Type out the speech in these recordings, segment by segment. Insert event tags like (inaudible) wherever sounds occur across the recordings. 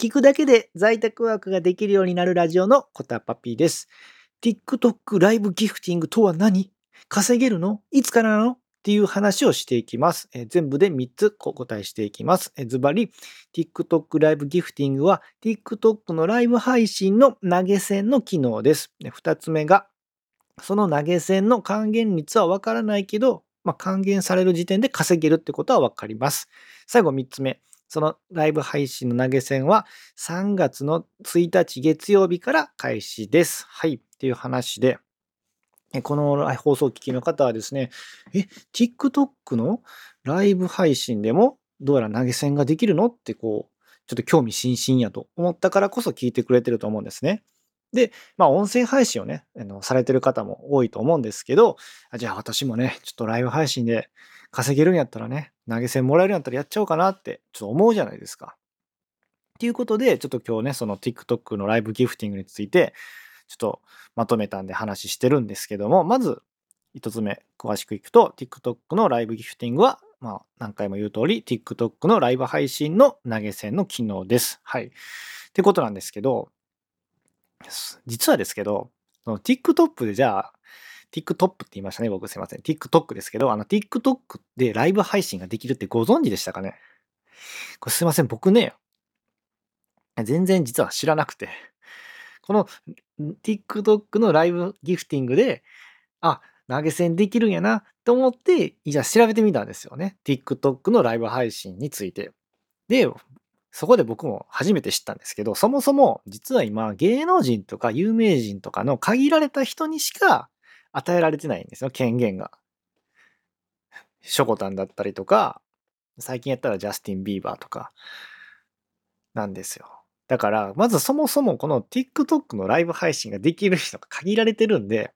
聞くだけで在宅ワークができるようになるラジオのコタパピーです。TikTok ライブギフティングとは何？稼げるの？いつからなの？っていう話をしていきます。え全部で3つお答えしていきます。ズバリ、TikTok ライブギフティングは TikTok のライブ配信の投げ銭の機能です。で2つ目が、その投げ銭の還元率はわからないけど、まあ、還元される時点で稼げるってことはわかります。最後3つ目。そのライブ配信の投げ銭は3月の1日月曜日から開始です。はい。っていう話で、この放送聞きの方はですね、え、TikTok のライブ配信でもどうやら投げ銭ができるの？ってこう、ちょっと興味津々やと思ったからこそ聞いてくれてると思うんですね。で、まあ音声配信をね、あのされてる方も多いと思うんですけど、じゃあ私もね、ちょっとライブ配信で稼げるんやったらね、投げ銭もらえるんやったらやっちゃおうかなってちょっと思うじゃないですか。っていうことで、ちょっと今日ね、その TikTok のライブギフティングについて、ちょっとまとめたんで話してるんですけども、まず一つ目、詳しくいくと、TikTok のライブギフティングは、まあ何回も言う通り、TikTok のライブ配信の投げ銭の機能です。はい。ってことなんですけど、実はですけど、その TikTok でじゃあ、TikTok って言いましたね、僕すいません。TikTok ですけど、あの TikTok でライブ配信ができるってご存知でしたかね？これすいません、僕ね、全然実は知らなくて、この TikTok のライブギフティングで、あ、投げ銭できるんやなと思って、じゃあ調べてみたんですよね。TikTok のライブ配信について。で、そこで僕も初めて知ったんですけど、そもそも実は今芸能人とか有名人とかの限られた人にしか与えられてないんですよ、権限が。ショコタンだったりとか、最近やったらジャスティン・ビーバーとかなんですよ。だから、まずそもそもこの TikTok のライブ配信ができる人が限られてるんで、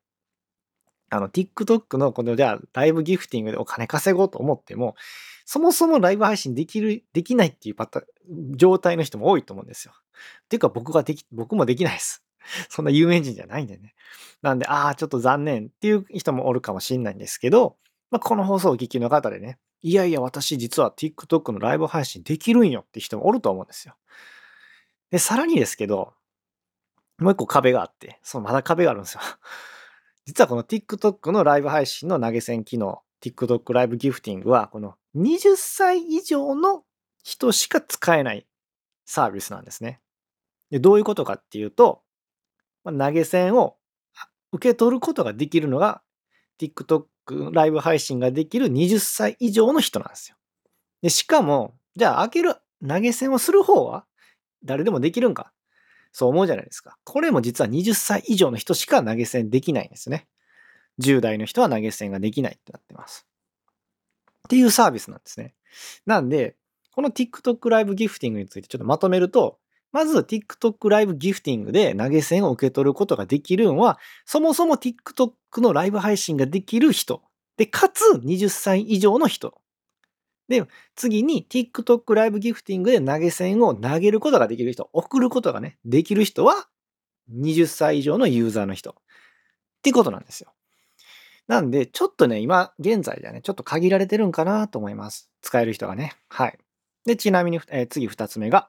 あの TikTok のこのじゃあライブギフティングでお金稼ごうと思っても、そもそもライブ配信できる、できないっていうパタ、状態の人も多いと思うんですよ。っていうか僕ができ、僕もできないです。そんな有名人じゃないんでね。なんで、ああ、ちょっと残念っていう人もおるかもしれないんですけど、まあ、この放送を聞きの方でね、いやいや、私実は TikTok のライブ配信できるんよって人もおると思うんですよ。で、さらにですけど、もう一個壁があって、そのまだ壁があるんですよ。実はこの TikTok のライブ配信の投げ銭機能、TikTok ライブギフティングは、この20歳以上の人しか使えないサービスなんですね。でどういうことかっていうと、ま投げ銭を受け取ることができるのが TikTok ライブ配信ができる20歳以上の人なんですよ。でしかも、じゃあ開ける投げ銭をする方は誰でもできるんかそう思うじゃないですか。これも実は20歳以上の人しか投げ銭できないんですね。10代の人は投げ銭ができないってなってます。っていうサービスなんですね。なんで、この TikTok ライブギフティングについてちょっとまとめると、まず TikTok ライブギフティングで投げ銭を受け取ることができるのは、そもそも TikTok のライブ配信ができる人。で、かつ20歳以上の人。で、次に TikTok ライブギフティングで投げ銭を投げることができる人、送ることがね、できる人は20歳以上のユーザーの人。ってことなんですよ。なんで、ちょっとね、今、現在ではね、ちょっと限られてるんかなと思います。使える人がね。はい。で、ちなみに、えー次二つ目が、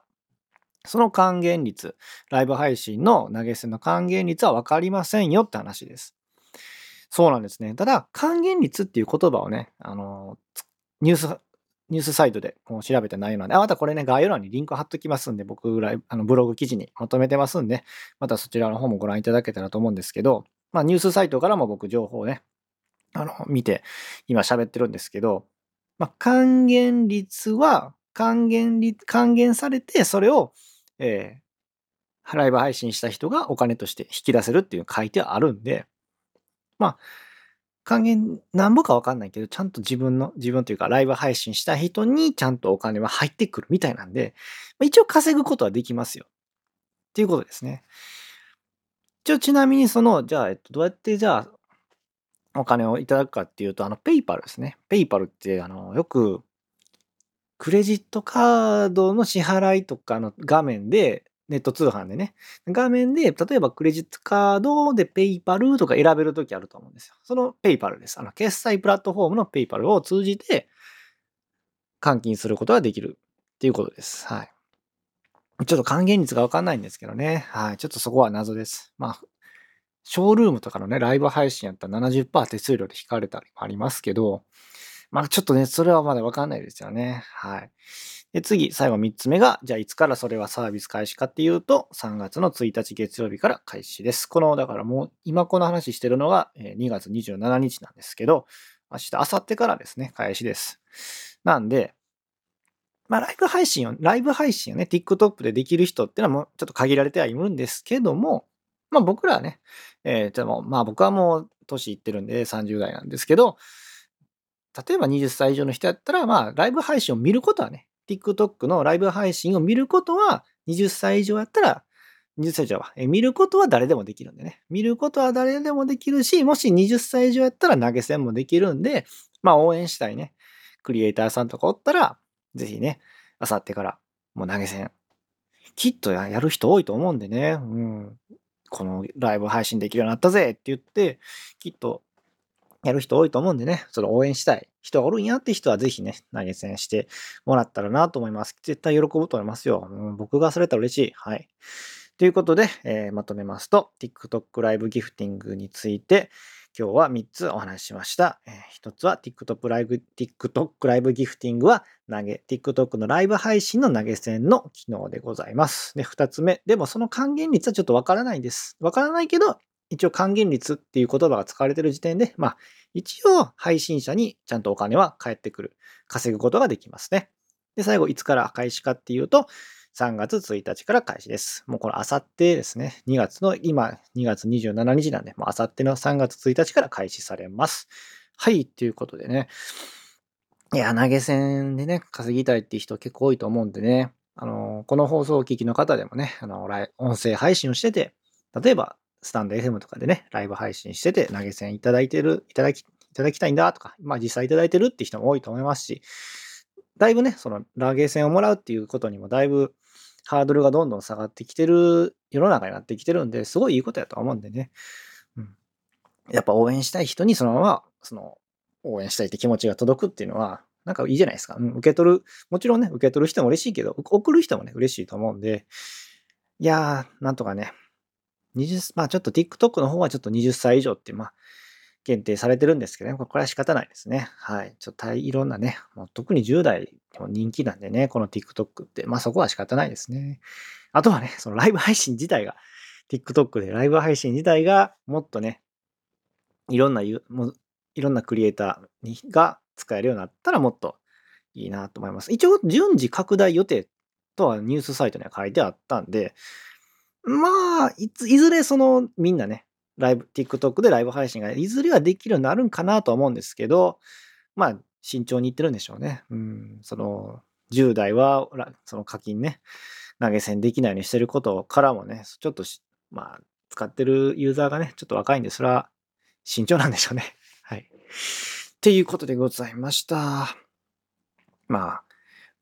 その還元率、ライブ配信の投げ銭の還元率は分かりませんよって話です。そうなんですね。ただ、還元率っていう言葉をね、あのニュース、ニュースサイトでこう調べた内容なんで、あ、またこれね、概要欄にリンク貼っときますんで、僕ライブ、あのブログ記事にまとめてますんで、またそちらの方もご覧いただけたらと思うんですけど、まあ、ニュースサイトからも僕情報をね、あの、見て、今喋ってるんですけど、まあ、還元率は、還元率、還元されて、それを、えー、ライブ配信した人がお金として引き出せるっていう書いてあるんで、まあ、還元なんぼかわかんないけど、ちゃんと自分の、自分というかライブ配信した人にちゃんとお金は入ってくるみたいなんで、まあ一応稼ぐことはできますよ。っていうことですね。一応ちなみにその、じゃあ、えっと、どうやってじゃあ、お金をいただくかっていうと、あの、 PayPal ですね。 PayPal って、あの、よく、クレジットカードの支払いとかの画面で、ネット通販でね、画面で、例えばクレジットカードで PayPal とか選べるときあると思うんですよ。その PayPal です。あの、決済プラットフォームの PayPal を通じて、換金することができるっていうことです。はい。ちょっと還元率がわかんないんですけどね。はい。ちょっとそこは謎です。まあ、ショールームとかのね、ライブ配信やったら70%手数料で引かれたりもありますけど、まあちょっとね、それはまだわかんないですよね。はい。で、次、最後3つ目が、じゃあいつからそれはサービス開始かっていうと、3月の1日月曜日から開始です。この、だからもう、今この話してるのが2月27日なんですけど、明日、明後日からですね、開始です。なんで、まあ、ライブ配信を、ライブ配信をね、TikTok でできる人ってのはもうちょっと限られてはいるんですけども、まあ僕らはね、えー、でもまあ僕はもう年いってるんで30代なんですけど、例えば20歳以上の人やったら、まあライブ配信を見ることはね、TikTok のライブ配信を見ることは20歳以上やったら、20歳以上は、え見ることは誰でもできるんでね。見ることは誰でもできるし、もし20歳以上やったら投げ銭もできるんで、まあ応援したいね、クリエイターさんとかおったら、ぜひね、あさってからもう投げ銭。きっとやる人多いと思うんでね。うん。このライブ配信できるようになったぜって言って、きっとやる人多いと思うんでね、その応援したい人がおるんやって人はぜひね、投げ銭してもらったらなと思います。絶対喜ぶと思いますよ。うん、僕がされたら嬉しい。はい。ということで、えー、まとめますと、TikTok ライブギフティングについて、今日は3つお話ししました。えー、1つは TikTok ライブ、TikTok ライブギフティングは投げ、TikTok のライブ配信の投げ銭の機能でございます。で、2つ目。でもその還元率はちょっとわからないです。わからないけど、一応還元率っていう言葉が使われてる時点で、まあ、一応配信者にちゃんとお金は返ってくる。稼ぐことができますね。で、最後、いつから開始かっていうと、3月1日から開始です。もうこれ、あさってですね。2月の、今、2月27日なんで、もうあさっての3月1日から開始されます。はい、ということでね。いや、投げ銭でね、稼ぎたいっていう人結構多いと思うんでね。あの、この放送を聞きの方でもね、あの、音声配信をしてて、例えば、スタンド FM とかでね、ライブ配信してて、投げ銭いただいてる、いただき、いただきたいんだとか、まあ実際いただいてるって人も多いと思いますし、だいぶね、その投げ銭をもらうっていうことにもだいぶハードルがどんどん下がってきてる世の中になってきてるんで、すごいいいことやと思うんでね。うん。やっぱ応援したい人にそのまま、その、応援したいって気持ちが届くっていうのは、なんかいいじゃないですか。うん、受け取る、もちろんね、受け取る人も嬉しいけど、送る人もね、嬉しいと思うんで、いやー、なんとかね、20、まあちょっと TikTok の方はちょっと20歳以上って、まあ、限定されてるんですけどね、これは仕方ないですね。はい。ちょっといろんなね、もう特に10代も人気なんでね、この TikTok って、まあそこは仕方ないですね。あとはね、そのライブ配信自体が、TikTok でライブ配信自体がもっとね、いろんな、もういろんなクリエイターが使えるようになったらもっといいなと思います。一応、順次拡大予定とはニュースサイトには書いてあったんで、まあ、いずれそのみんなね、ライブ、TikTok でライブ配信がいずれはできるようになるんかなと思うんですけど、まあ、慎重にいってるんでしょうね。うん、その、10代は、その課金ね、投げ銭できないようにしてることからもね、ちょっとまあ、使ってるユーザーがね、ちょっと若いんで、それは慎重なんでしょうね。(laughs) はい。っていうことでございました。まあ、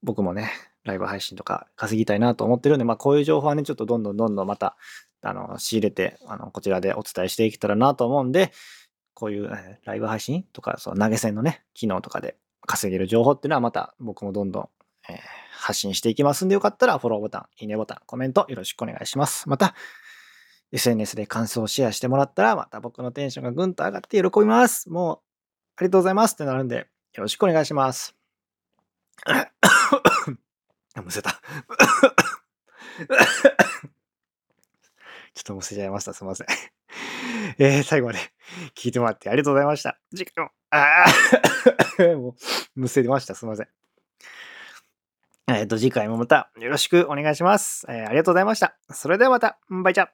僕もね、ライブ配信とか稼ぎたいなと思ってるんで、まあこういう情報はね、ちょっとどんどんどんどんまたあの、仕入れて、あの、こちらでお伝えしていけたらなと思うんで、こういう、えライブ配信とか、その投げ銭のね、機能とかで稼げる情報っていうのはまた僕もどんどん、えー、発信していきますんで、よかったらフォローボタン、いいねボタン、コメントよろしくお願いします。また、SNS で感想をシェアしてもらったら、また僕のテンションがぐんと上がって喜びます。もう、ありがとうございますってなるんで、よろしくお願いします。(coughs) むせた。ちょっとむせちゃいました。すいません。(laughs) えー、最後まで (laughs) 聞いてもらってありがとうございました。次回も、ああ (laughs) もう、むせました。すいません。えっ、ー、と、次回もまたよろしくお願いします。えー、ありがとうございました。それではまた、バイチャ